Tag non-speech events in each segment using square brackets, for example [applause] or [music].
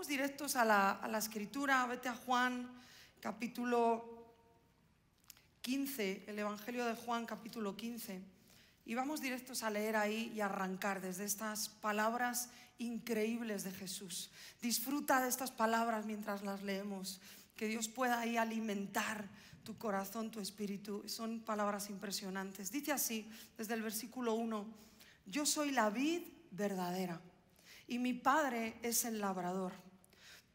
vamos directos a la, a la escritura, vete a Juan capítulo 15, el Evangelio de Juan capítulo 15. Y vamos directos a leer ahí y arrancar desde estas palabras increíbles de Jesús. Disfruta de estas palabras mientras las leemos. Que Dios pueda ahí alimentar tu corazón, tu espíritu. Son palabras impresionantes. Dice así, desde el versículo 1, yo soy la vid verdadera y mi Padre es el labrador.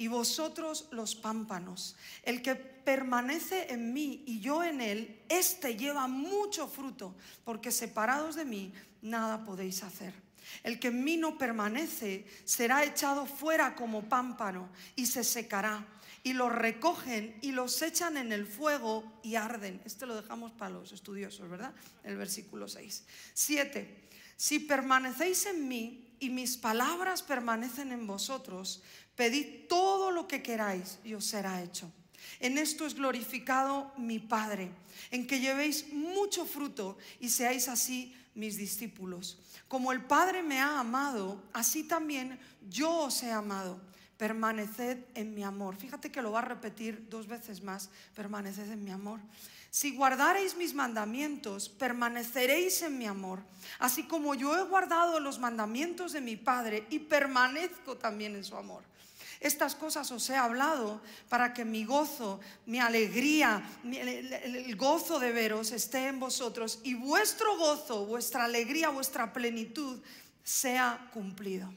y vosotros los pámpanos. El que permanece en mí y yo en él, éste lleva mucho fruto, porque separados de mí nada podéis hacer. El que en mí no permanece será echado fuera como pámpano y se secará. Y los recogen y los echan en el fuego y arden. Este lo dejamos para los estudiosos, ¿verdad? El versículo 6. 7. Si permanecéis en mí y mis palabras permanecen en vosotros, pedid todo lo que queráis y os será hecho. En esto es glorificado mi Padre, en que llevéis mucho fruto y seáis así mis discípulos. Como el Padre me ha amado, así también yo os he amado. Permaneced en mi amor. Fíjate que lo va a repetir dos veces más. Permaneced en mi amor. Si guardareis mis mandamientos, permaneceréis en mi amor, así como yo he guardado los mandamientos de mi Padre y permanezco también en su amor. Estas cosas os he hablado para que mi gozo, mi alegría, el gozo de veros esté en vosotros y vuestro gozo, vuestra alegría, vuestra plenitud sea cumplido.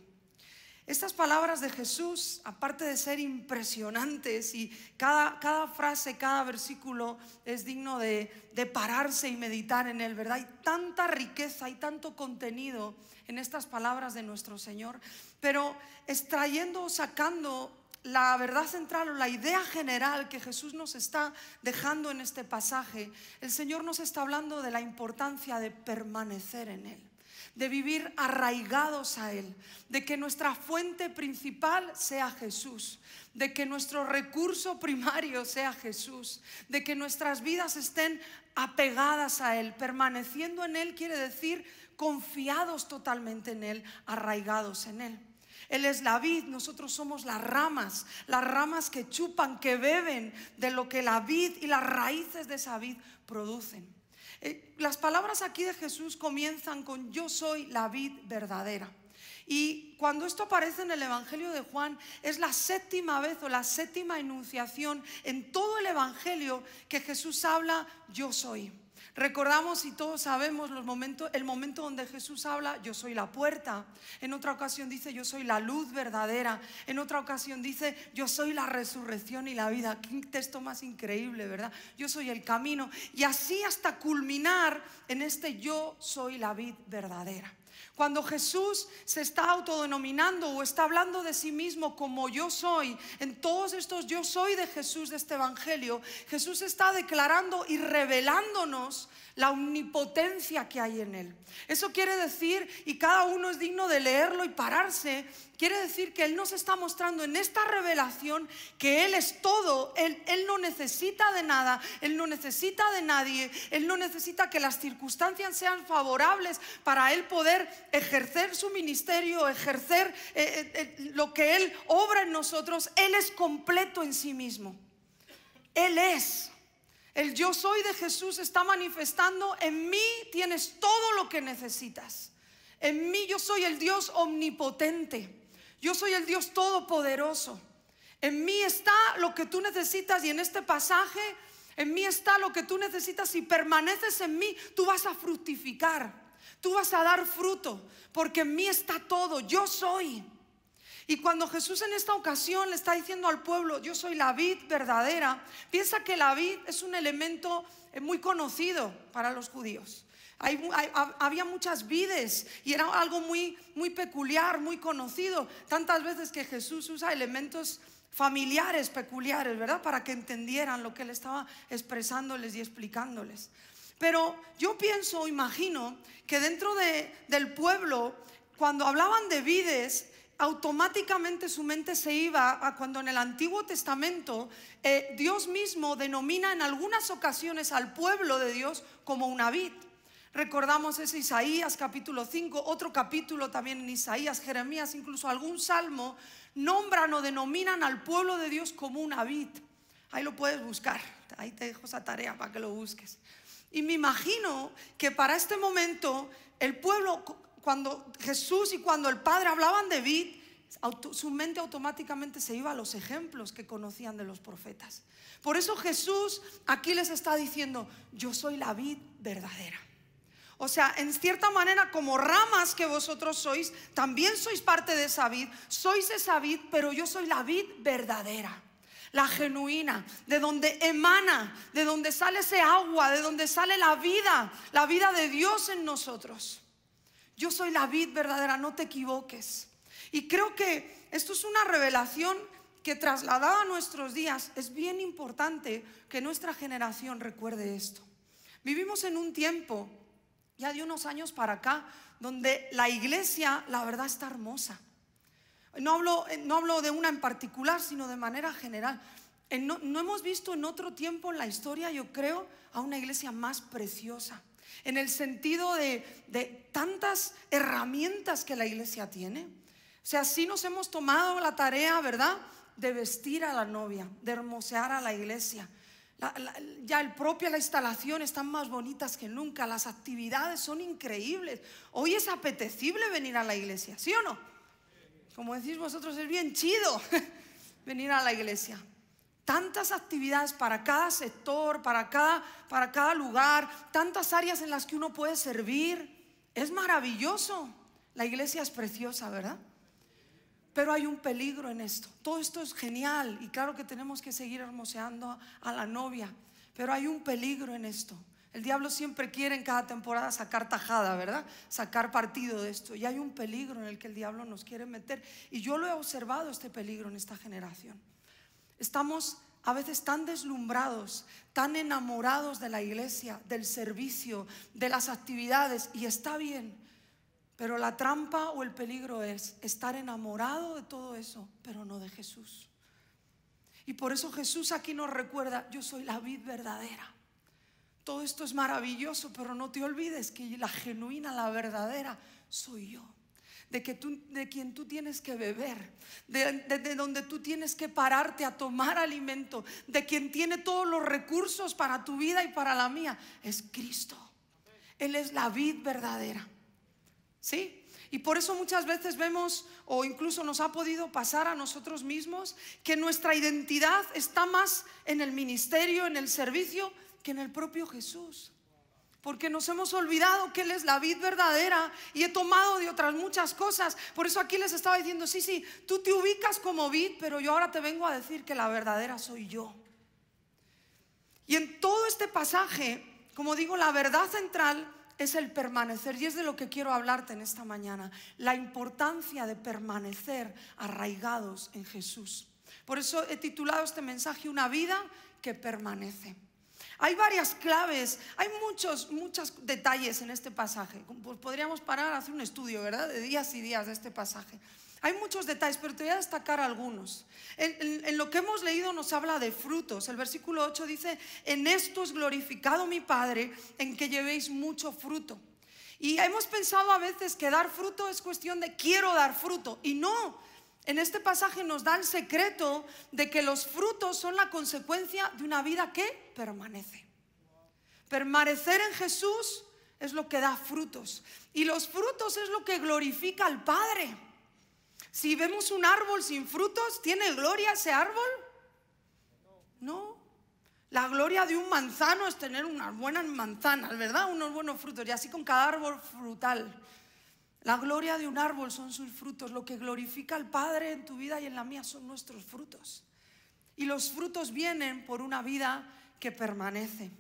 Estas palabras de Jesús, aparte de ser impresionantes y cada, cada frase, cada versículo es digno de, pararse y meditar en él, ¿verdad? Hay tanta riqueza, hay tanto contenido en estas palabras de nuestro Señor, pero extrayendo o sacando la verdad central o la idea general que Jesús nos está dejando en este pasaje, el Señor nos está hablando de la importancia de permanecer en Él de vivir arraigados a Él, de que nuestra fuente principal sea Jesús, de que nuestro recurso primario sea Jesús, de que nuestras vidas estén apegadas a Él. Permaneciendo en Él quiere decir confiados totalmente en Él, arraigados en Él. Él es la vid, nosotros somos las ramas, las ramas que chupan, que beben de lo que la vid y las raíces de esa vid producen. Eh, las palabras aquí de Jesús comienzan con yo soy la vid verdadera. Y cuando esto aparece en el Evangelio de Juan, es la séptima vez o la séptima enunciación en todo el Evangelio que Jesús habla yo soy. Recordamos y todos sabemos los momentos, el momento donde Jesús habla, yo soy la puerta. En otra ocasión dice, yo soy la luz verdadera. En otra ocasión dice, yo soy la resurrección y la vida. Qué texto más increíble, ¿verdad? Yo soy el camino. Y así hasta culminar en este yo soy la vid verdadera. Cuando Jesús se está autodenominando o está hablando de sí mismo como yo soy, en todos estos yo soy de Jesús de este Evangelio, Jesús está declarando y revelándonos la omnipotencia que hay en Él. Eso quiere decir, y cada uno es digno de leerlo y pararse, quiere decir que Él nos está mostrando en esta revelación que Él es todo, Él, él no necesita de nada, Él no necesita de nadie, Él no necesita que las circunstancias sean favorables para Él poder ejercer su ministerio, ejercer eh, eh, eh, lo que Él obra en nosotros. Él es completo en sí mismo. Él es. El yo soy de Jesús está manifestando, en mí tienes todo lo que necesitas. En mí yo soy el Dios omnipotente. Yo soy el Dios todopoderoso. En mí está lo que tú necesitas y en este pasaje, en mí está lo que tú necesitas. Si permaneces en mí, tú vas a fructificar. Tú vas a dar fruto, porque en mí está todo. Yo soy. Y cuando Jesús en esta ocasión le está diciendo al pueblo, yo soy la vid verdadera, piensa que la vid es un elemento eh, muy conocido para los judíos. había muchas vides y era algo muy, muy peculiar, muy conocido. Tantas veces que Jesús usa elementos familiares peculiares, ¿verdad? Para que entendieran lo que él estaba expresándoles y explicándoles. Pero yo pienso, imagino, que dentro del pueblo, cuando hablaban de vides, automáticamente su mente se iba a cuando en el Antiguo Testamento eh, Dios mismo denomina en algunas ocasiones al pueblo de Dios como una vid. Recordamos ese Isaías capítulo 5, otro capítulo también en Isaías, Jeremías, incluso algún salmo, nombran o denominan al pueblo de Dios como una vid. Ahí lo puedes buscar, ahí te dejo esa tarea para que lo busques. Y me imagino que para este momento el pueblo, cuando Jesús y cuando el Padre hablaban de vid, su mente automáticamente se iba a los ejemplos que conocían de los profetas. Por eso Jesús aquí les está diciendo, yo soy la vid verdadera. O sea, en cierta manera, como ramas que vosotros sois, también sois parte de esa vid, sois esa vid, pero yo soy la vid verdadera la genuina, de donde emana, de donde sale ese agua, de donde sale la vida, la vida de Dios en nosotros. Yo soy la vid verdadera, no te equivoques. Y creo que esto es una revelación que trasladada a nuestros días es bien importante que nuestra generación recuerde esto. Vivimos en un tiempo, ya de unos años para acá, donde la iglesia, la verdad, está hermosa. No hablo, eh, no hablo de una en particular, sino de manera general. No, no, hemos visto en otro tiempo en la historia, yo creo, a una iglesia más preciosa. En el sentido de, de tantas herramientas que la iglesia tiene. O sea, sí nos hemos tomado la tarea, ¿verdad? De vestir a la novia, de hermosear a la iglesia. ya el propio la instalación están más bonitas que nunca. Las actividades son increíbles. Hoy es apetecible venir a la iglesia, ¿sí o no? Como decís vosotros, es bien chido [laughs] venir a la iglesia. Tantas actividades para cada sector, para cada, para cada lugar, tantas áreas en las que uno puede servir. Es maravilloso. La iglesia es preciosa, ¿verdad? Pero hay un peligro en esto. Todo esto es genial y claro que tenemos que seguir hermoseando a la novia, pero hay un peligro en esto. El diablo siempre quiere en cada temporada sacar tajada, ¿verdad? Sacar partido de esto. Y hay un peligro en el que el diablo nos quiere meter. Y yo lo he observado, este peligro en esta generación. Estamos a veces tan deslumbrados, tan enamorados de la iglesia, del servicio, de las actividades. Y está bien. Pero la trampa o el peligro es estar enamorado de todo eso, pero no de Jesús. Y por eso Jesús aquí nos recuerda, yo soy la vid verdadera. Todo esto es maravilloso, pero no te olvides que la genuina, la verdadera, soy yo. De, que tú, de quien tú tienes que beber, de, de donde tú tienes que pararte a tomar alimento, de quien tiene todos los recursos para tu vida y para la mía, es Cristo. Él es la vid verdadera. ¿Sí? Y por eso muchas veces vemos, o incluso nos ha podido pasar a nosotros mismos, que nuestra identidad está más en el ministerio, en el servicio, que en el propio Jesús. Porque nos hemos olvidado que Él es la vid verdadera y he tomado de otras muchas cosas. Por eso aquí les estaba diciendo, sí, sí, tú te ubicas como vid, pero yo ahora te vengo a decir que la verdadera soy yo. Y en todo este pasaje, como digo, la verdad central es el permanecer. Y es de lo que quiero hablarte en esta mañana. La importancia de permanecer arraigados en Jesús. Por eso he titulado este mensaje Una vida que permanece. Hay varias claves, hay muchos, muchos detalles en este pasaje. Podríamos parar a hacer un estudio, ¿verdad? De días y días de este pasaje. Hay muchos detalles, pero te voy a destacar algunos. En, en, lo que hemos leído nos habla de frutos. El versículo 8 dice, en esto es glorificado mi Padre, en que llevéis mucho fruto. Y hemos pensado a veces que dar fruto es cuestión de quiero dar fruto. Y no, en este pasaje nos da el secreto de que los frutos son la consecuencia de una vida que permanece. Permanecer en Jesús es lo que da frutos. Y los frutos es lo que glorifica al Padre. Si vemos un árbol sin frutos, ¿tiene gloria ese árbol? No. La gloria de un manzano es tener unas buenas manzanas, ¿verdad? Unos buenos frutos. Y así con cada árbol frutal. La gloria de un árbol son sus frutos. Lo que glorifica al Padre en tu vida y en la mía son nuestros frutos. Y los frutos vienen por una vida que permanece.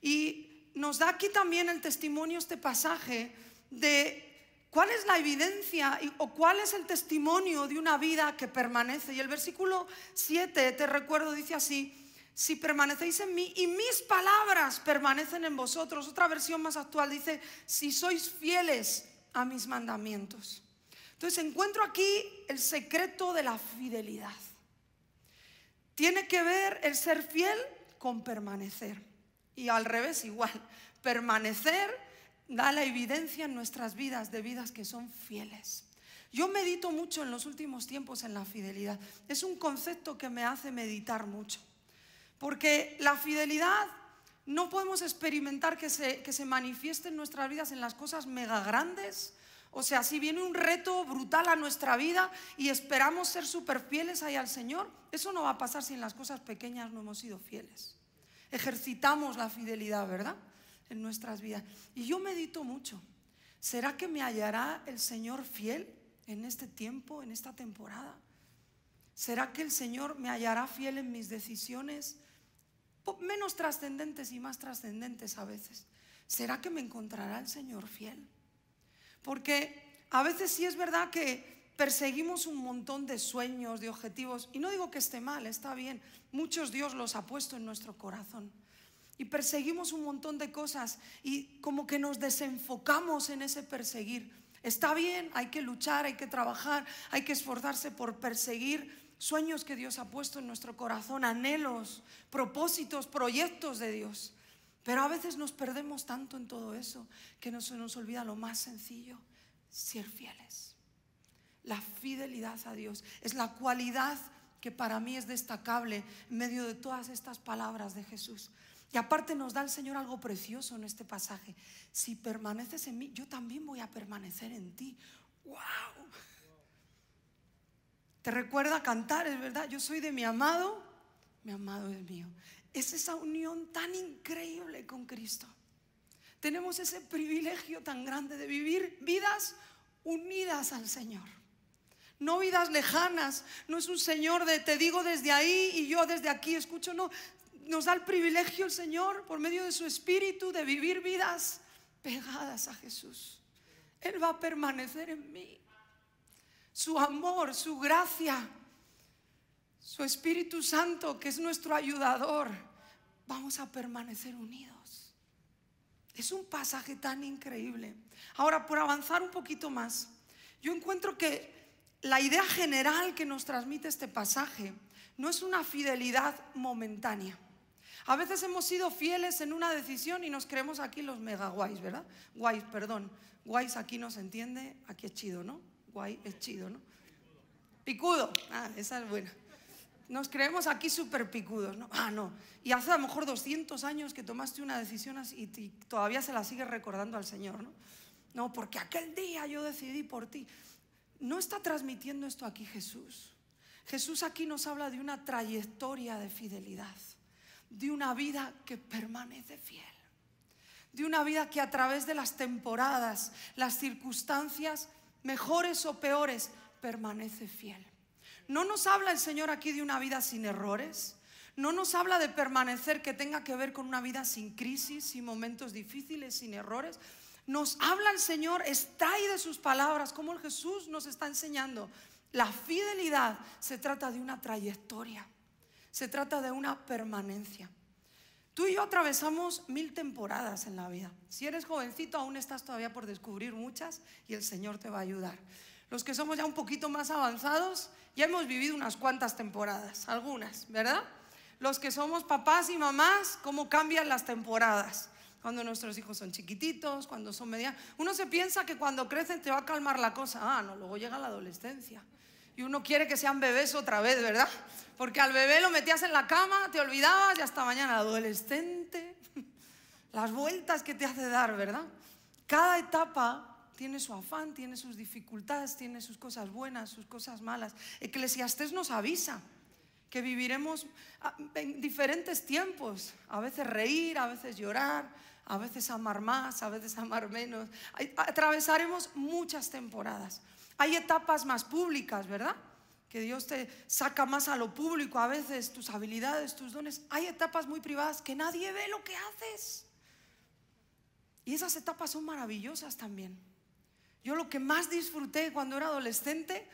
Y nos da aquí también el testimonio este pasaje de ¿Cuál es la evidencia o cuál es el testimonio de una vida que permanece? Y el versículo 7, te recuerdo, dice así, si permanecéis en mí y mis palabras permanecen en vosotros. Otra versión más actual dice, si sois fieles a mis mandamientos. Entonces encuentro aquí el secreto de la fidelidad. Tiene que ver el ser fiel con permanecer. Y al revés igual, permanecer da la evidencia en nuestras vidas de vidas que son fieles. Yo medito mucho en los últimos tiempos en la fidelidad. Es un concepto que me hace meditar mucho. Porque la fidelidad no podemos experimentar que se, que se manifieste en nuestras vidas en las cosas mega grandes. O sea, si viene un reto brutal a nuestra vida y esperamos ser súper fieles ahí al Señor, eso no va a pasar si en las cosas pequeñas no hemos sido fieles. Ejercitamos la fidelidad, ¿verdad? En nuestras vidas. Y yo medito mucho. ¿Será que me hallará el Señor fiel en este tiempo, en esta temporada? ¿Será que el Señor me hallará fiel en mis decisiones? Menos trascendentes y más trascendentes a veces. ¿Será que me encontrará el Señor fiel? Porque a veces sí es verdad que perseguimos un montón de sueños, de objetivos, y no digo que esté mal, está bien, muchos Dios los ha puesto en nuestro corazón. Y perseguimos un montón de cosas y como que nos desenfocamos en ese perseguir. Está bien, hay que luchar, hay que trabajar, hay que esforzarse por perseguir sueños que Dios ha puesto en nuestro corazón, anhelos, propósitos, proyectos de Dios. Pero a veces nos perdemos tanto en todo eso que se nos olvida lo más sencillo, ser fieles. La fidelidad a Dios es la cualidad que para mí es destacable en medio de todas estas palabras de Jesús. Y aparte nos da el Señor algo precioso en este pasaje. Si permaneces en mí, yo también voy a permanecer en ti. ¡Wow! Te recuerda cantar, es verdad, yo soy de mi amado, mi amado es mío. Es esa unión tan increíble con Cristo. Tenemos ese privilegio tan grande de vivir vidas unidas al Señor. No vidas lejanas, no es un Señor de te digo desde ahí y yo desde aquí escucho, no. Nos da el privilegio el Señor por medio de su Espíritu de vivir vidas pegadas a Jesús. Él va a permanecer en mí su amor, su gracia, su Espíritu Santo, que es nuestro ayudador, vamos a permanecer unidos. Es un pasaje tan increíble. Ahora, por avanzar un poquito más, yo encuentro que la idea general que nos transmite este pasaje no es una fidelidad momentánea. A veces hemos sido fieles en una decisión y nos creemos aquí los mega guays, ¿verdad? Guays, perdón. Guays aquí no se entiende, aquí es chido, ¿no? Guay es chido, ¿no? Picudo. Ah, esa es buena. Nos creemos aquí súper picudos, ¿no? Ah, no. Y hace a lo mejor 200 años que tomaste una decisión así y todavía se la sigues recordando al Señor, ¿no? No, porque aquel día yo decidí por ti. No está transmitiendo esto aquí Jesús. Jesús aquí nos habla de una trayectoria de fidelidad, de una vida que permanece fiel, de una vida que a través de las temporadas, las circunstancias, mejores o peores, permanece fiel. No nos habla el Señor aquí de una vida sin errores. No nos habla de permanecer que tenga que ver con una vida sin crisis, sin momentos difíciles, sin errores. Nos habla el Señor, extrae de sus palabras, como el Jesús nos está enseñando. La fidelidad se trata de una trayectoria, se trata de una permanencia. Tú y yo atravesamos mil temporadas en la vida. Si eres jovencito, aún estás todavía por descubrir muchas y el Señor te va a ayudar. Los que somos ya un poquito más avanzados, ya hemos vivido unas cuantas temporadas, algunas, ¿verdad? Los que somos papás y mamás, cómo cambian las temporadas. Cuando nuestros hijos son chiquititos, cuando son medianos. Uno se piensa que cuando crecen te va a calmar la cosa. Ah, no, luego llega la adolescencia. Y uno quiere que sean bebés otra vez, ¿verdad? Porque al bebé lo metías en la cama, te olvidabas y hasta mañana. Adolescente, [laughs] las vueltas que te hace dar, ¿verdad? Cada etapa tiene su afán, tiene sus dificultades, tiene sus cosas buenas, sus cosas malas. Eclesiastés nos avisa que viviremos ah, en diferentes tiempos, a veces reír, a veces llorar, a veces amar más, a veces amar menos. Atravesaremos muchas temporadas. Hay etapas más públicas, ¿verdad? Que Dios te saca más a lo público a veces, tus habilidades, tus dones. Hay etapas muy privadas que nadie ve lo que haces. Y esas etapas son maravillosas también. Yo lo que más disfruté cuando era adolescente,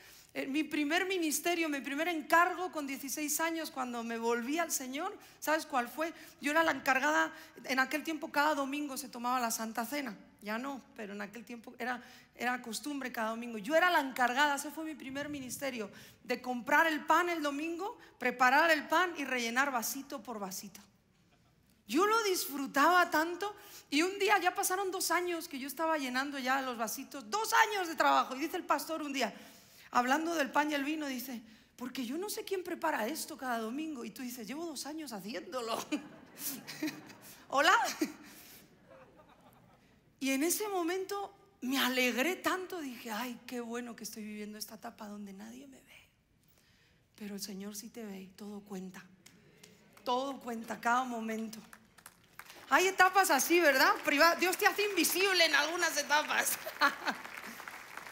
mi primer ministerio, mi primer encargo con 16 años, cuando me volví al Señor, ¿sabes cuál fue? Yo era la encargada, en aquel tiempo cada domingo se tomaba la Santa Cena, ya no, pero en aquel tiempo era, era costumbre cada domingo. Yo era la encargada, ese fue mi primer ministerio, de comprar el pan el domingo, preparar el pan y rellenar vasito por vasito. Yo lo disfrutaba tanto y un día ya pasaron dos años que yo estaba llenando ya los vasitos, dos años de trabajo. Y dice el pastor un día, hablando del pan y el vino, dice, porque yo no sé quién prepara esto cada domingo. Y tú dices, llevo dos años haciéndolo. [laughs] Hola. Y en ese momento me alegré tanto, dije, ay, qué bueno que estoy viviendo esta etapa donde nadie me ve. Pero el Señor sí te ve y todo cuenta. Todo cuenta, cada momento. Hay etapas así, ¿verdad? Dios te hace invisible en algunas etapas. [laughs]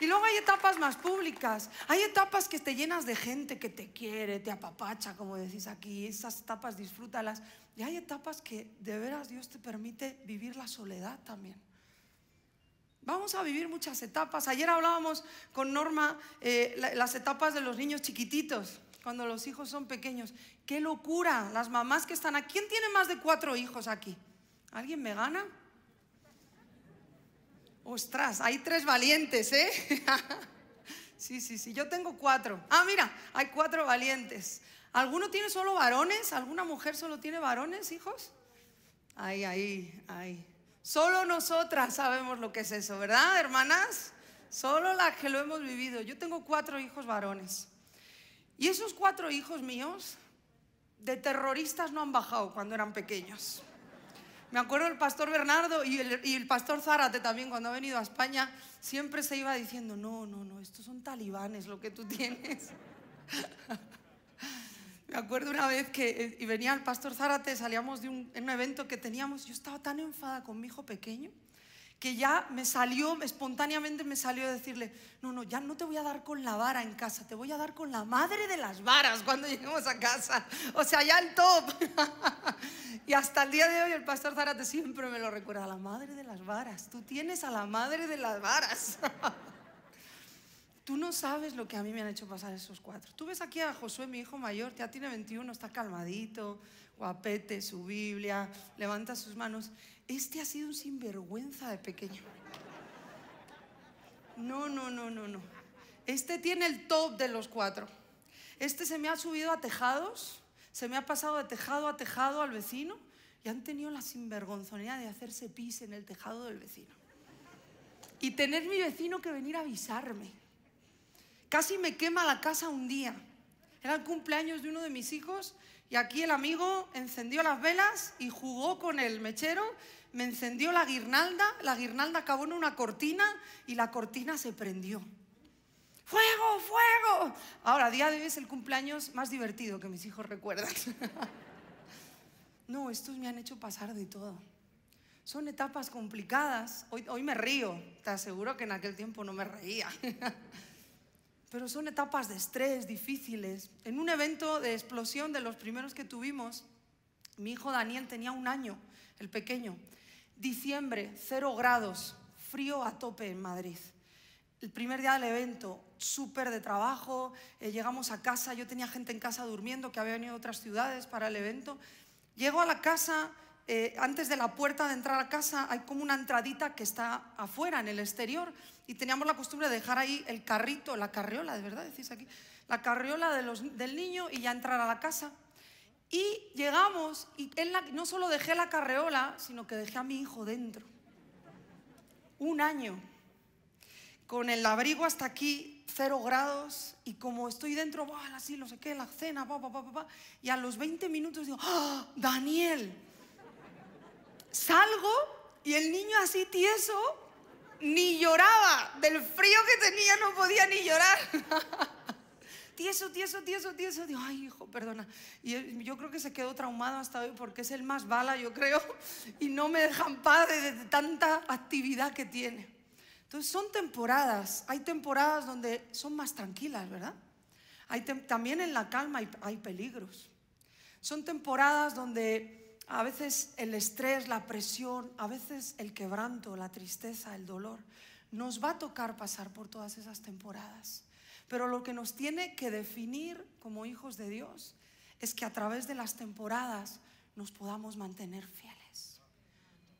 y luego hay etapas más públicas. Hay etapas que te llenas de gente que te quiere, te apapacha, como decís aquí. Esas etapas disfrútalas. Y hay etapas que de veras Dios te permite vivir la soledad también. Vamos a vivir muchas etapas. Ayer hablábamos con Norma eh, las etapas de los niños chiquititos, cuando los hijos son pequeños. Qué locura, las mamás que están aquí. ¿Quién tiene más de cuatro hijos aquí? ¿Alguien me gana? Ostras, hay tres valientes, ¿eh? [laughs] sí, sí, sí, yo tengo cuatro. Ah, mira, hay cuatro valientes. ¿Alguno tiene solo varones? ¿Alguna mujer solo tiene varones, hijos? Ahí, ahí, ahí. Solo nosotras sabemos lo que es eso, ¿verdad, hermanas? Solo las que lo hemos vivido. Yo tengo cuatro hijos varones. Y esos cuatro hijos míos de terroristas no han bajado cuando eran pequeños. Me acuerdo el pastor Bernardo y el, pastor Zárate también cuando ha venido a España, siempre se iba diciendo, no, no, no, estos son talibanes lo que tú tienes. [laughs] Me acuerdo una vez que eh, y venía el pastor Zárate, salíamos de un, un evento que teníamos, yo estaba tan enfada con mi hijo pequeño que ya me salió, espontáneamente me salió decirle, no, no, ya no te voy a dar con la vara en casa, te voy a dar con la madre de las varas cuando [laughs] lleguemos a casa. O sea, ya el top. [laughs] y hasta el día de hoy el pastor Zárate siempre me lo recuerda, la madre de las varas. Tú tienes a la madre de las varas. [laughs] Tú no sabes lo que a mí me han hecho pasar esos cuatro. Tú ves aquí a Josué, mi hijo mayor, ya tiene 21, está calmadito, guapete, su Biblia, levanta sus manos. Este ha sido un sinvergüenza de pequeño. No, no, no, no, no. Este tiene el top de los cuatro. Este se me ha subido a tejados, se me ha pasado de tejado a tejado al vecino y han tenido la sinvergonzonía de hacerse pis en el tejado del vecino. Y tener mi vecino que venir a avisarme. Casi me quema la casa un día. Era el cumpleaños de uno de mis hijos y aquí el amigo encendió las velas y jugó con el mechero, me encendió la guirnalda, la guirnalda acabó en una cortina y la cortina se prendió. ¡Fuego, fuego! Ahora, día de hoy es el cumpleaños más divertido que mis hijos recuerdan. [laughs] no, estos me han hecho pasar de todo. Son etapas complicadas. Hoy, hoy me río, te aseguro que en aquel tiempo no me reía. [laughs] pero son etapas de estrés difíciles. En un evento de explosión de los primeros que tuvimos, mi hijo Daniel tenía un año, el pequeño. Diciembre, cero grados, frío a tope en Madrid. El primer día del evento, súper de trabajo, eh, llegamos a casa, yo tenía gente en casa durmiendo que había venido de otras ciudades para el evento. Llego a la casa, eh, antes de la puerta de entrar a casa hay como una entradita que está afuera, en el exterior, y teníamos la costumbre de dejar ahí el carrito, la carriola, de verdad decís aquí, la carriola del niño y ya entrar a la casa. Y llegamos y no solo dejé la carriola, sino que dejé a mi hijo dentro. Un año, con el abrigo hasta aquí, cero grados, y como estoy dentro, así, no sé qué, la cena, pa, pa, pa, pa, y a los 20 minutos digo, ¡Ah, Daniel! Salgo y el niño así tieso ni lloraba. Del frío que tenía no podía ni llorar. [laughs] tieso, tieso, tieso, tieso. Digo, ay, hijo, perdona. Y yo creo que se quedó traumado hasta hoy porque es el más bala, yo creo, [laughs] y no me dejan paz de, tanta actividad que tiene. Entonces son temporadas. Hay temporadas donde son más tranquilas, ¿verdad? Hay también en la calma hay peligros. Son temporadas donde a veces el estrés, la presión, a veces el quebranto, la tristeza, el dolor nos va a tocar pasar por todas esas temporadas. Pero lo que nos tiene que definir como hijos de Dios es que a través de las temporadas nos podamos mantener fieles.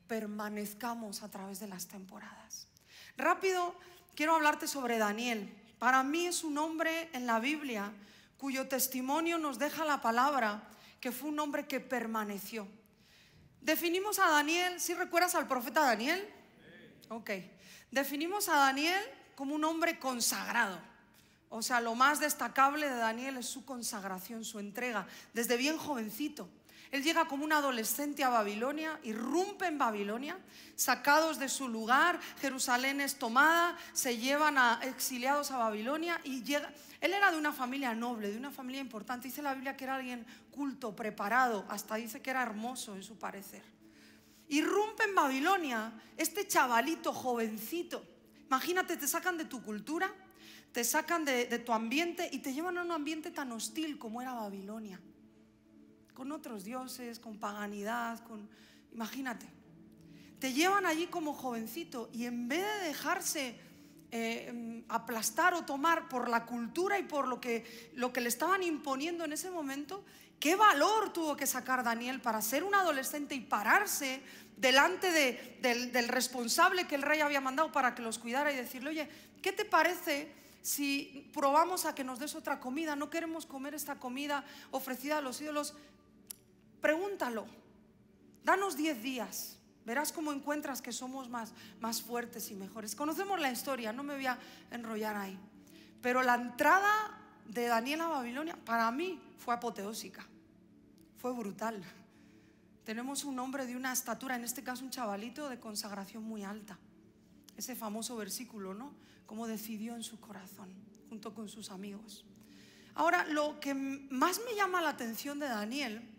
Permanezcamos a través de las temporadas. Rápido, quiero hablarte sobre Daniel. Para mí es un hombre en la Biblia cuyo testimonio nos deja la palabra que fue un hombre que permaneció. Definimos a Daniel, si recuerdas al profeta Daniel? Ok. Definimos a Daniel como un hombre consagrado. O sea, lo más destacable de Daniel es su consagración, su entrega, desde bien jovencito. Él llega como un adolescente a Babilonia, irrumpe en Babilonia, sacados de su lugar, Jerusalén es tomada, se llevan a exiliados a Babilonia y llega. Él era de una familia noble, de una familia importante. Dice la Biblia que era alguien culto, preparado, hasta dice que era hermoso en su parecer. Irrumpe en Babilonia este chavalito jovencito. Imagínate, te sacan de tu cultura, te sacan de, tu ambiente y te llevan a un ambiente tan hostil como era Babilonia. Con otros dioses, con paganidad, con... Imagínate. Te llevan allí como jovencito y en vez de dejarse eh, aplastar o tomar por la cultura y por lo que, lo que le estaban imponiendo en ese momento, qué valor tuvo que sacar Daniel para ser un adolescente y pararse delante del, del responsable que el rey había mandado para que los cuidara y decirle, oye, ¿qué te parece? si probamos a que nos des otra comida, no queremos comer esta comida ofrecida a los ídolos, pregúntalo, danos 10 días, verás cómo encuentras que somos más, más fuertes y mejores. Conocemos la historia, no me voy a enrollar ahí, pero la entrada de Daniel a Babilonia para mí fue apoteósica, fue brutal. Tenemos un hombre de una estatura, en este caso un chavalito de consagración muy alta. Ese famoso versículo, ¿no? como decidió en su corazón, junto con sus amigos. Ahora, lo que más me llama la atención de Daniel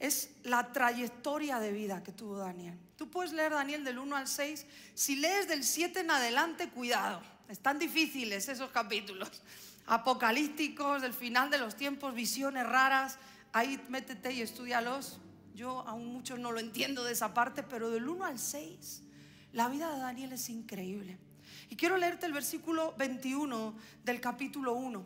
es la trayectoria de vida que tuvo Daniel. Tú puedes leer Daniel del 1 al 6. Si lees del 7 en adelante, cuidado. Están difíciles esos capítulos. Apocalípticos, del final de los tiempos, visiones raras. Ahí métete y estudialos. Yo aún mucho no lo entiendo de esa parte, pero del 1 al 6, la vida de Daniel es increíble. Y quiero leerte el versículo 21 del capítulo 1.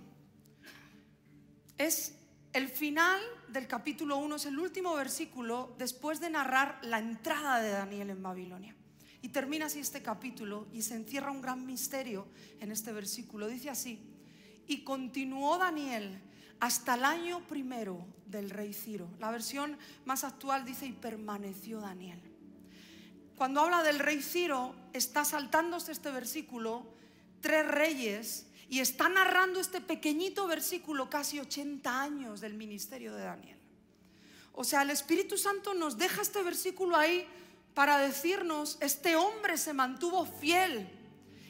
Es el final del capítulo 1, es el último versículo después de narrar la entrada de Daniel en Babilonia. Y termina así este capítulo y se encierra un gran misterio en este versículo. Dice así, y continuó Daniel hasta el año primero del rey Ciro. La versión más actual dice, y permaneció Daniel cuando habla del rey Ciro, está saltándose este versículo, tres reyes, y está narrando este pequeñito versículo casi 80 años del ministerio de Daniel. O sea, el Espíritu Santo nos deja este versículo ahí para decirnos, este hombre se mantuvo fiel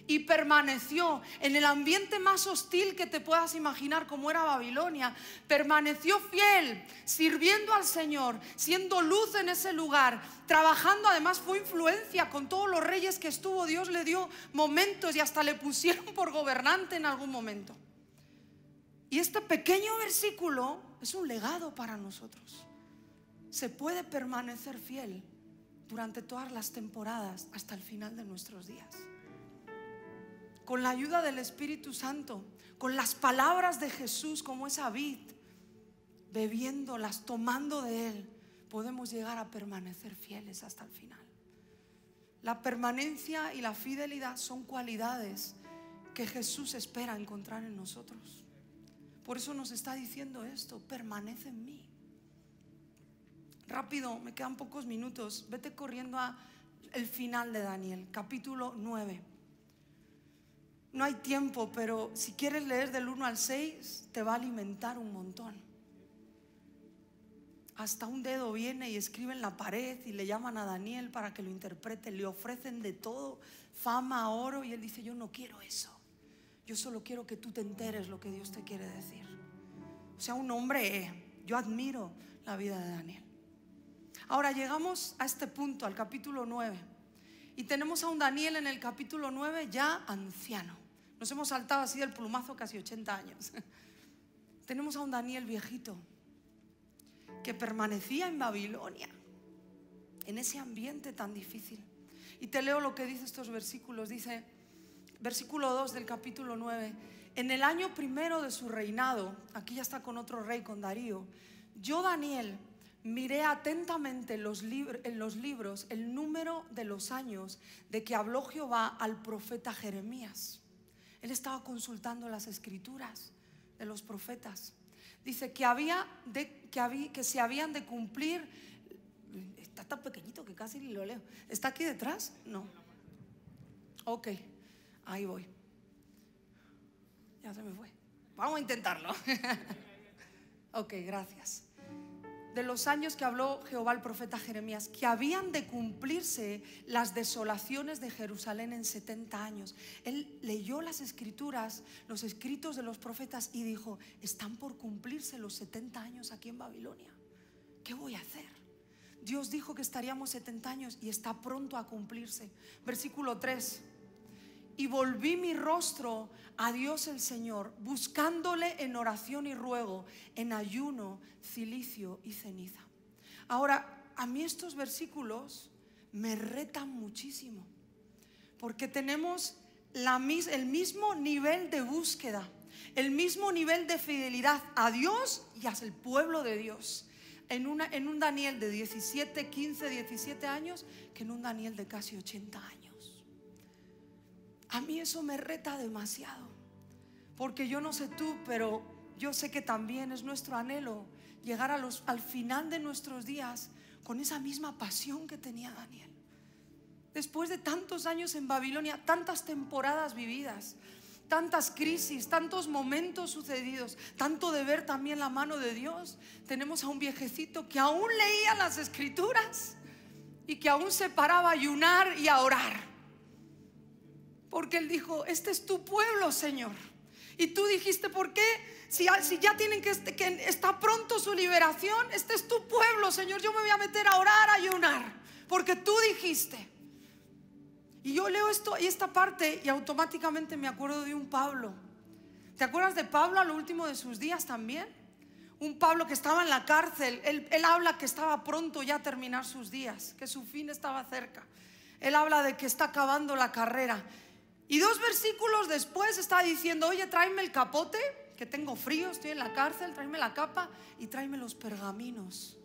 y permaneció en el ambiente más hostil que te puedas imaginar como era Babilonia. Permaneció fiel, sirviendo al Señor, siendo luz en ese lugar, trabajando, además fue influencia con todos los reyes que estuvo. Dios le dio momentos y hasta le pusieron por gobernante en algún momento. Y este pequeño versículo es un legado para nosotros. Se puede permanecer fiel durante todas las temporadas hasta el final de nuestros días con la ayuda del Espíritu Santo, con las palabras de Jesús como esa vid, bebiéndolas, tomando de Él, podemos llegar a permanecer fieles hasta el final. La permanencia y la fidelidad son cualidades que Jesús espera encontrar en nosotros. Por eso nos está diciendo esto, permanece en mí. Rápido, me quedan pocos minutos. Vete corriendo a el final de Daniel, capítulo 9. No hay tiempo, pero si quieres leer del 1 al 6, te va a alimentar un montón. Hasta un dedo viene y escribe en la pared y le llaman a Daniel para que lo interprete. Le ofrecen de todo, fama, oro, y él dice, yo no quiero eso. Yo solo quiero que tú te enteres lo que Dios te quiere decir. O sea, un hombre, yo admiro la vida de Daniel. Ahora llegamos a este punto, al capítulo 9. Y tenemos a un Daniel en el capítulo 9 ya anciano. Nos hemos saltado así del plumazo casi 80 años. [laughs] Tenemos a un Daniel viejito que permanecía en Babilonia, en ese ambiente tan difícil. Y te leo lo que dice estos versículos. Dice, versículo 2 del capítulo 9. En el año primero de su reinado, aquí ya está con otro rey, con Darío, yo Daniel miré atentamente en los, en los libros el número de los años de que habló Jehová al profeta Jeremías. Él estaba consultando las escrituras de los profetas. Dice que, había que se habían de cumplir. Está tan pequeñito que casi ni lo leo. ¿Está aquí detrás? No. Ok, ahí voy. Ya se me fue. Vamos a intentarlo. [laughs] ok, gracias. De los años que habló Jehová el profeta Jeremías, que habían de cumplirse las desolaciones de Jerusalén en 70 años. Él leyó las escrituras, los escritos de los profetas y dijo, están por cumplirse los 70 años aquí en Babilonia. ¿Qué voy a hacer? Dios dijo que estaríamos 70 años y está pronto a cumplirse. Versículo 3 y volví mi rostro a Dios el Señor, buscándole en oración y ruego, en ayuno, cilicio y ceniza. Ahora, a mí estos versículos me retan muchísimo, porque tenemos el mismo nivel de búsqueda, el mismo nivel de fidelidad a Dios y al pueblo de Dios. En, un Daniel de 17, 15, 17 años que en un Daniel de casi 80 años. A mí eso me reta demasiado. Porque yo no sé tú, pero yo sé que también es nuestro anhelo llegar a los, al final de nuestros días con esa misma pasión que tenía Daniel. Después de tantos años en Babilonia, tantas temporadas vividas, tantas crisis, tantos momentos sucedidos, tanto de ver también la mano de Dios, tenemos a un viejecito que aún leía las escrituras y que aún se paraba a ayunar y a orar. Porque Él dijo, este es tu pueblo, Señor. Y tú dijiste, ¿por qué? Si, ya tienen que, que está pronto su liberación, este es tu pueblo, Señor. Yo me voy a meter a orar, a ayunar. Porque tú dijiste. Y yo leo esto y esta parte y automáticamente me acuerdo de un Pablo. ¿Te acuerdas de Pablo a lo último de sus días también? Un Pablo que estaba en la cárcel. Él, él habla que estaba pronto ya a terminar sus días, que su fin estaba cerca. Él habla de que está acabando la carrera. Y dos versículos después está diciendo, oye, tráeme el capote, que tengo frío, estoy en la cárcel, tráeme la capa y tráeme los pergaminos,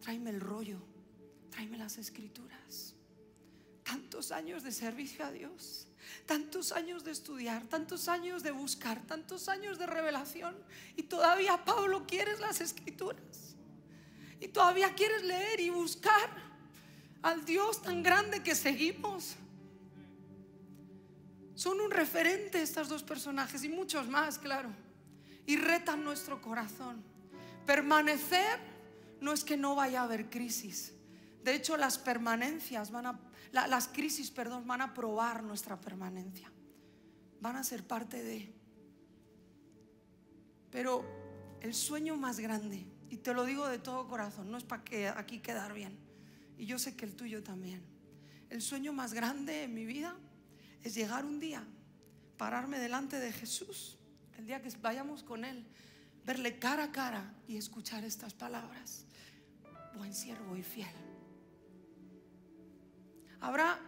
tráeme el rollo, tráeme las escrituras. Tantos años de servicio a Dios, tantos años de estudiar, tantos años de buscar, tantos años de revelación. Y todavía, Pablo, quieres las escrituras. Y todavía quieres leer y buscar al Dios tan grande que seguimos. Son un referente estas dos personajes y muchos más, claro. Y retan nuestro corazón. Permanecer no es que no vaya a haber crisis. De hecho, las permanencias van a, las crisis, perdón, van a probar nuestra permanencia. Van a ser parte de. Pero el sueño más grande, y te lo digo de todo corazón, no es para que aquí quedar bien, y yo sé que el tuyo también. El sueño más grande en mi vida es llegar un día, pararme delante de Jesús, el día que vayamos con Él, verle cara a cara y escuchar estas palabras. Buen siervo y fiel. Habrá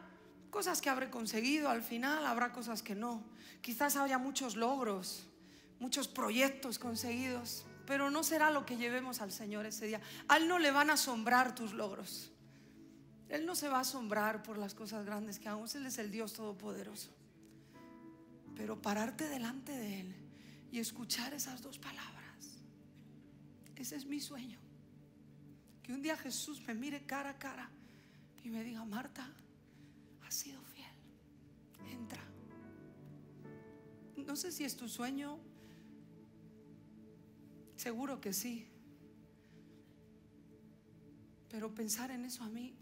cosas que habré conseguido al final, habrá cosas que no. Quizás haya muchos logros, muchos proyectos conseguidos, pero no será lo que llevemos al Señor ese día. A Él no le van a asombrar tus logros. Él no se va a asombrar por las cosas grandes que hagamos. Él es el Dios Todopoderoso. Pero pararte delante de Él y escuchar esas dos palabras, ese es mi sueño. Que un día Jesús me mire cara a cara y me diga, Marta, has sido fiel. Entra. No sé si es tu sueño. Seguro que sí. Pero pensar en eso a mí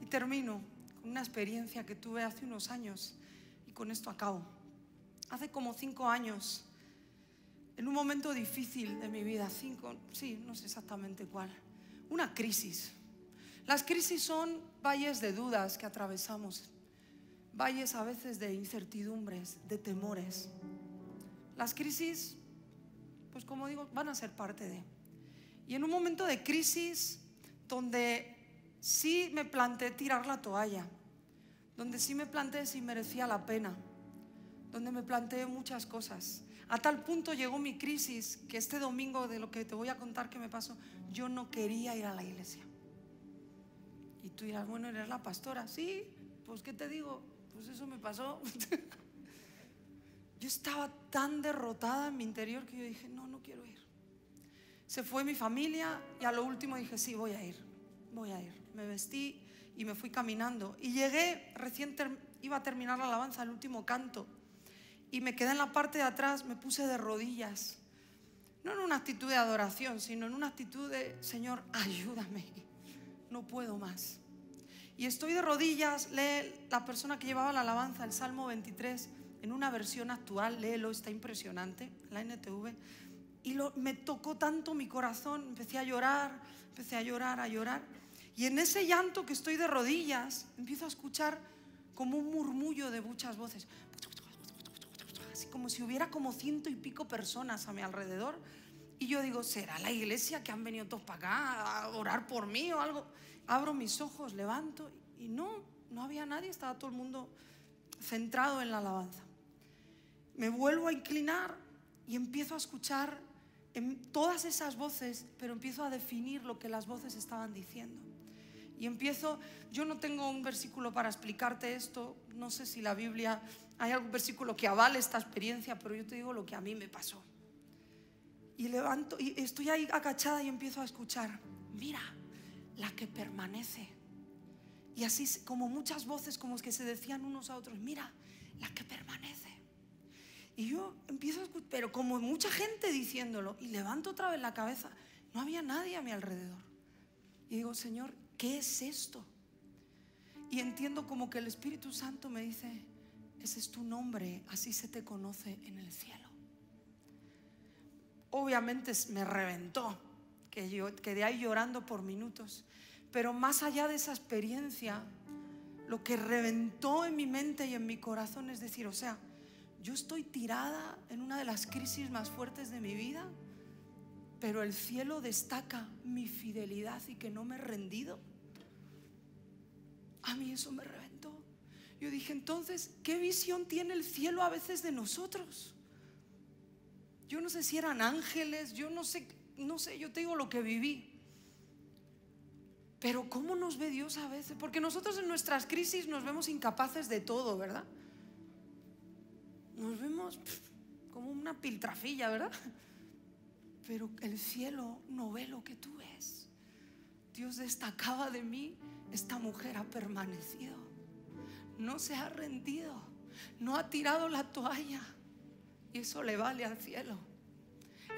y termino con una experiencia que tuve hace unos años y con esto acabo. Hace como cinco años, en un momento difícil de mi vida, cinco, sí, no sé exactamente cuál, una crisis. Las crisis son valles de dudas que atravesamos, valles a veces de incertidumbres, de temores. Las crisis, pues como digo, van a ser parte de. Y en un momento de crisis donde sí me planteé tirar la toalla, donde sí me planté si merecía la pena, donde me planteé muchas cosas. A tal punto llegó mi crisis que este domingo de lo que te voy a contar que me pasó, yo no quería ir a la iglesia. Y tú dirás, bueno, eres la pastora. Sí, pues ¿qué te digo? Pues eso me pasó. [laughs] yo estaba tan derrotada en mi interior que yo dije, no, no quiero ir. Se fue mi familia y a lo último dije, sí, voy a ir, voy a ir. Me vestí y me fui caminando. Y llegué, recién iba a terminar la alabanza, el último canto. Y me quedé en la parte de atrás, me puse de rodillas. No en una actitud de adoración, sino en una actitud de, Señor, ayúdame. No puedo más. Y estoy de rodillas, lee la persona que llevaba la alabanza, el Salmo 23, en una versión actual, léelo, está impresionante, la NTV. Y me tocó tanto mi corazón, empecé a llorar, empecé a llorar, a llorar. Y en ese llanto que estoy de rodillas, empiezo a escuchar como un murmullo de muchas voces. Así como si hubiera como ciento y pico personas a mi alrededor. Y yo digo, ¿será la iglesia que han venido todos para acá a orar por mí o algo? Abro mis ojos, levanto y no, no había nadie, estaba todo el mundo centrado en la alabanza. Me vuelvo a inclinar y empiezo a escuchar en todas esas voces, pero empiezo a definir lo que las voces estaban diciendo. Y empiezo, yo no tengo un versículo para explicarte esto, no sé si la Biblia, hay algún versículo que avale esta experiencia, pero yo te digo lo que a mí me pasó. Y levanto, y estoy ahí agachada y empiezo a escuchar, mira, la que permanece. Y así como muchas voces como que se decían unos a otros, mira, la que permanece. Y yo empiezo a escuchar, pero como mucha gente diciéndolo, y levanto otra vez la cabeza, no había nadie a mi alrededor. Y digo, Señor, ¿qué es esto? Y entiendo como que el Espíritu Santo me dice, ese es tu nombre, así se te conoce en el cielo. Obviamente me reventó, que yo quedé ahí llorando por minutos, pero más allá de esa experiencia, lo que reventó en mi mente y en mi corazón es decir, o sea, yo estoy tirada en una de las crisis más fuertes de mi vida pero el cielo destaca mi fidelidad y que no me he rendido. A mí eso me reventó. Yo dije, entonces, ¿qué visión tiene el cielo a veces de nosotros? Yo no sé si eran ángeles, yo no sé, no sé, yo te digo lo que viví. Pero ¿cómo nos ve Dios a veces? Porque nosotros en nuestras crisis nos vemos incapaces de todo, ¿verdad? Nos vemos como una piltrafilla, ¿verdad? pero el cielo no ve lo que tú ves. Dios destacaba de mí, esta mujer ha permanecido, no se ha rendido, no ha tirado la toalla y eso le vale al cielo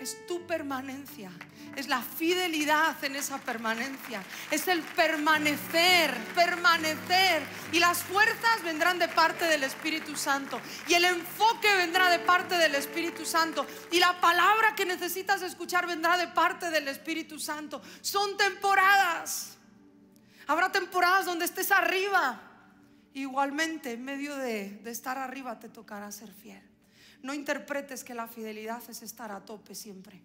es tu permanencia, es la fidelidad en esa permanencia, es el permanecer, permanecer. Y las fuerzas vendrán de parte del Espíritu Santo y el enfoque vendrá de parte del Espíritu Santo y la palabra que necesitas escuchar vendrá de parte del Espíritu Santo. Son temporadas. Habrá temporadas donde estés arriba. Igualmente, en medio de, estar arriba, te tocará ser fiel. No interpretes que la fidelidad es estar a tope siempre.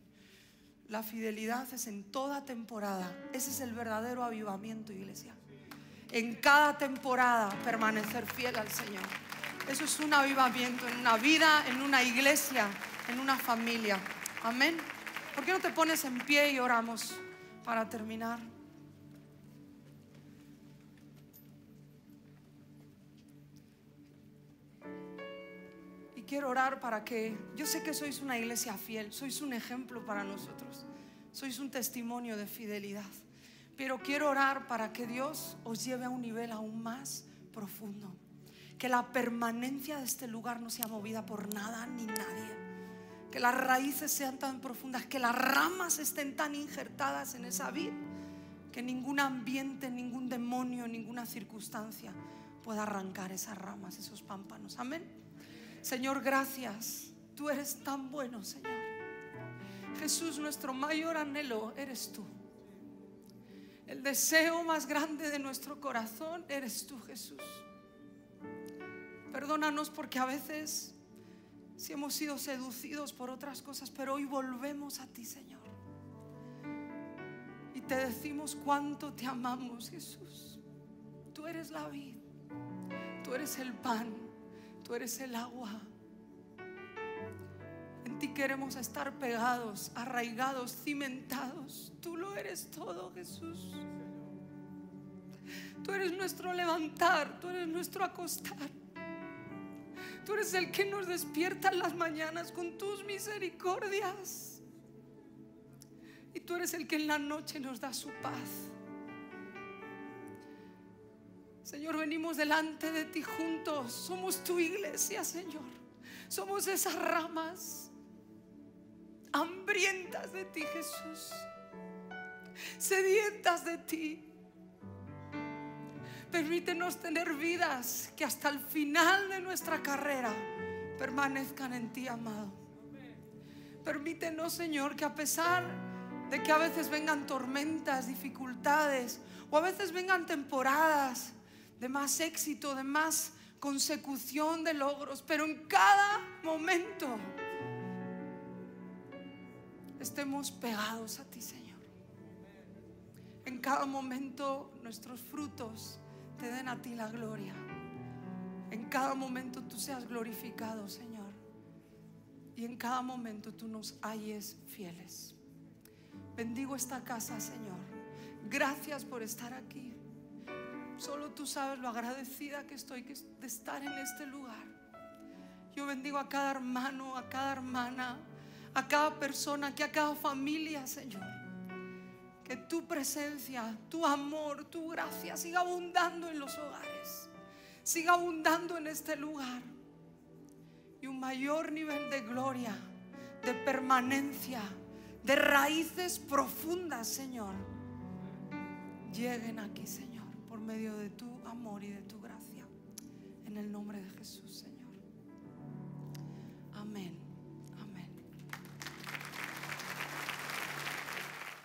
La fidelidad es en toda temporada. Ese es el verdadero avivamiento, iglesia. En cada temporada permanecer fiel al Señor. Eso es un avivamiento en una vida, en una iglesia, en una familia. Amén. ¿Por qué no te pones en pie y oramos para terminar? Quiero orar para que, yo sé que sois una iglesia fiel, sois un ejemplo para nosotros, sois un testimonio de fidelidad, pero quiero orar para que Dios os lleve a un nivel aún más profundo, que la permanencia de este lugar no sea movida por nada ni nadie, que las raíces sean tan profundas, que las ramas estén tan injertadas en esa vid, que ningún ambiente, ningún demonio, ninguna circunstancia pueda arrancar esas ramas, esos pámpanos. Amén. Señor, gracias. Tú eres tan bueno, Señor. Jesús, nuestro mayor anhelo eres tú. El deseo más grande de nuestro corazón eres tú, Jesús. Perdónanos porque a veces si hemos sido seducidos por otras cosas, pero hoy volvemos a ti, Señor. Y te decimos cuánto te amamos, Jesús. Tú eres la vida Tú eres el pan, tú eres el agua. En ti queremos estar pegados, arraigados, cimentados. Tú lo eres todo, Jesús. Tú eres nuestro levantar, tú eres nuestro acostar. Tú eres el que nos despierta en las mañanas con tus misericordias. Y tú eres el que en la noche nos da su paz. Señor, venimos delante de ti juntos. Somos tu iglesia, Señor. Somos esas ramas hambrientas de ti, Jesús. Sedientas de ti. Permítenos tener vidas que hasta el final de nuestra carrera permanezcan en ti, amado. Permítenos, Señor, que a pesar de que a veces vengan tormentas, dificultades, o a veces vengan temporadas de más éxito, de más consecución de logros, pero en cada momento estemos pegados a ti, Señor. En cada momento nuestros frutos te den a ti la gloria. En cada momento tú seas glorificado, Señor. Y en cada momento tú nos halles fieles. Bendigo esta casa, Señor. Gracias por estar aquí. Solo tú sabes lo agradecida que estoy de estar en este lugar. Yo bendigo a cada hermano, a cada hermana, a cada persona, que a cada familia, Señor. Que tu presencia, tu amor, tu gracia siga abundando en los hogares. Siga abundando en este lugar. Y un mayor nivel de gloria, de permanencia, de raíces profundas, Señor, lleguen aquí, Señor, medio de tu amor y de tu gracia. En el nombre de Jesús.